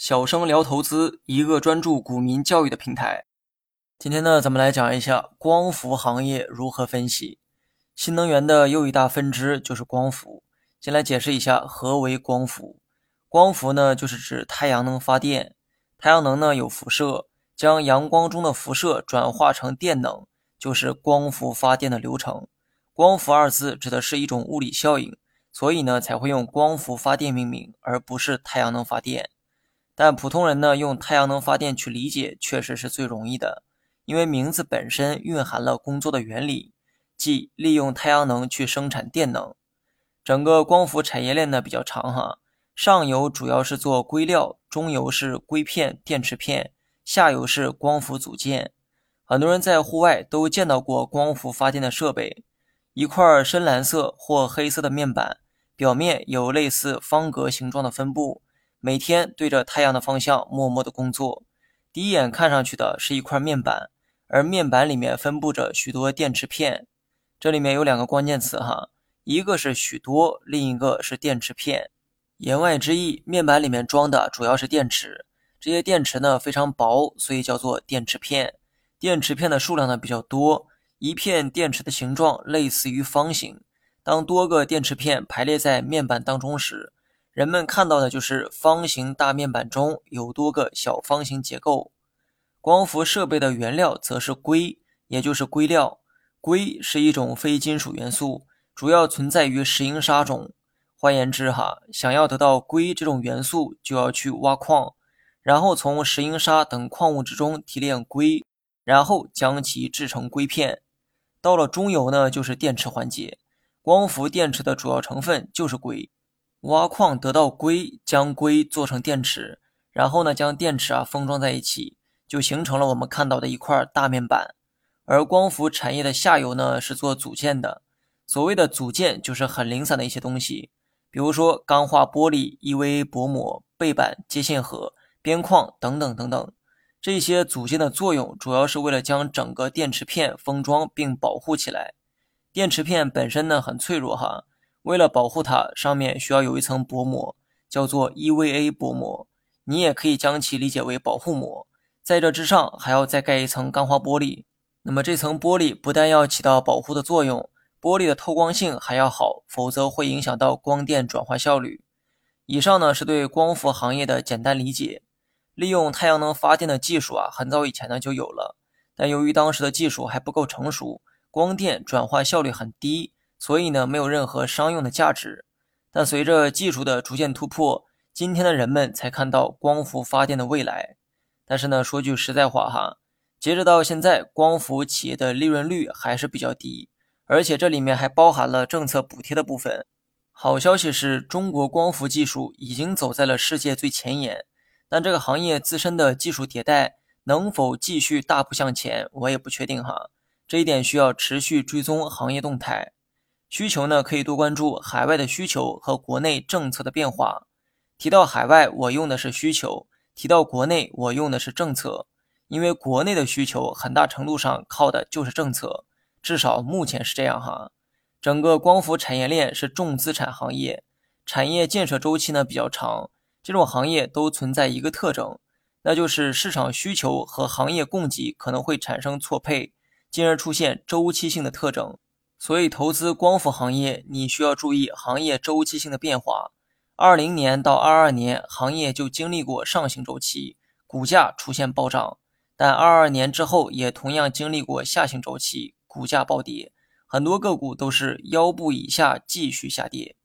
小生聊投资，一个专注股民教育的平台。今天呢，咱们来讲一下光伏行业如何分析。新能源的又一大分支就是光伏。先来解释一下何为光伏。光伏呢，就是指太阳能发电。太阳能呢有辐射，将阳光中的辐射转化成电能，就是光伏发电的流程。光伏二字指的是一种物理效应，所以呢才会用光伏发电命名，而不是太阳能发电。但普通人呢，用太阳能发电去理解，确实是最容易的，因为名字本身蕴含了工作的原理，即利用太阳能去生产电能。整个光伏产业链呢比较长哈，上游主要是做硅料，中游是硅片、电池片，下游是光伏组件。很多人在户外都见到过光伏发电的设备，一块深蓝色或黑色的面板，表面有类似方格形状的分布。每天对着太阳的方向默默的工作，第一眼看上去的是一块面板，而面板里面分布着许多电池片。这里面有两个关键词哈，一个是许多，另一个是电池片。言外之意，面板里面装的主要是电池，这些电池呢非常薄，所以叫做电池片。电池片的数量呢比较多，一片电池的形状类似于方形。当多个电池片排列在面板当中时，人们看到的就是方形大面板中有多个小方形结构。光伏设备的原料则是硅，也就是硅料。硅是一种非金属元素，主要存在于石英砂中。换言之，哈，想要得到硅这种元素，就要去挖矿，然后从石英砂等矿物质中提炼硅，然后将其制成硅片。到了中游呢，就是电池环节。光伏电池的主要成分就是硅。挖矿得到硅，将硅做成电池，然后呢，将电池啊封装在一起，就形成了我们看到的一块大面板。而光伏产业的下游呢，是做组件的。所谓的组件，就是很零散的一些东西，比如说钢化玻璃、EVA 薄膜、背板、接线盒、边框等等等等。这些组件的作用，主要是为了将整个电池片封装并保护起来。电池片本身呢，很脆弱哈。为了保护它，上面需要有一层薄膜，叫做 EVA 薄膜。你也可以将其理解为保护膜。在这之上还要再盖一层钢化玻璃。那么这层玻璃不但要起到保护的作用，玻璃的透光性还要好，否则会影响到光电转化效率。以上呢是对光伏行业的简单理解。利用太阳能发电的技术啊，很早以前呢就有了，但由于当时的技术还不够成熟，光电转化效率很低。所以呢，没有任何商用的价值。但随着技术的逐渐突破，今天的人们才看到光伏发电的未来。但是呢，说句实在话哈，截止到现在，光伏企业的利润率还是比较低，而且这里面还包含了政策补贴的部分。好消息是中国光伏技术已经走在了世界最前沿，但这个行业自身的技术迭代能否继续大步向前，我也不确定哈。这一点需要持续追踪行业动态。需求呢，可以多关注海外的需求和国内政策的变化。提到海外，我用的是需求；提到国内，我用的是政策。因为国内的需求很大程度上靠的就是政策，至少目前是这样哈。整个光伏产业链是重资产行业，产业建设周期呢比较长。这种行业都存在一个特征，那就是市场需求和行业供给可能会产生错配，进而出现周期性的特征。所以，投资光伏行业，你需要注意行业周期性的变化。二零年到二二年，行业就经历过上行周期，股价出现暴涨；但二二年之后，也同样经历过下行周期，股价暴跌，很多个股都是腰部以下继续下跌。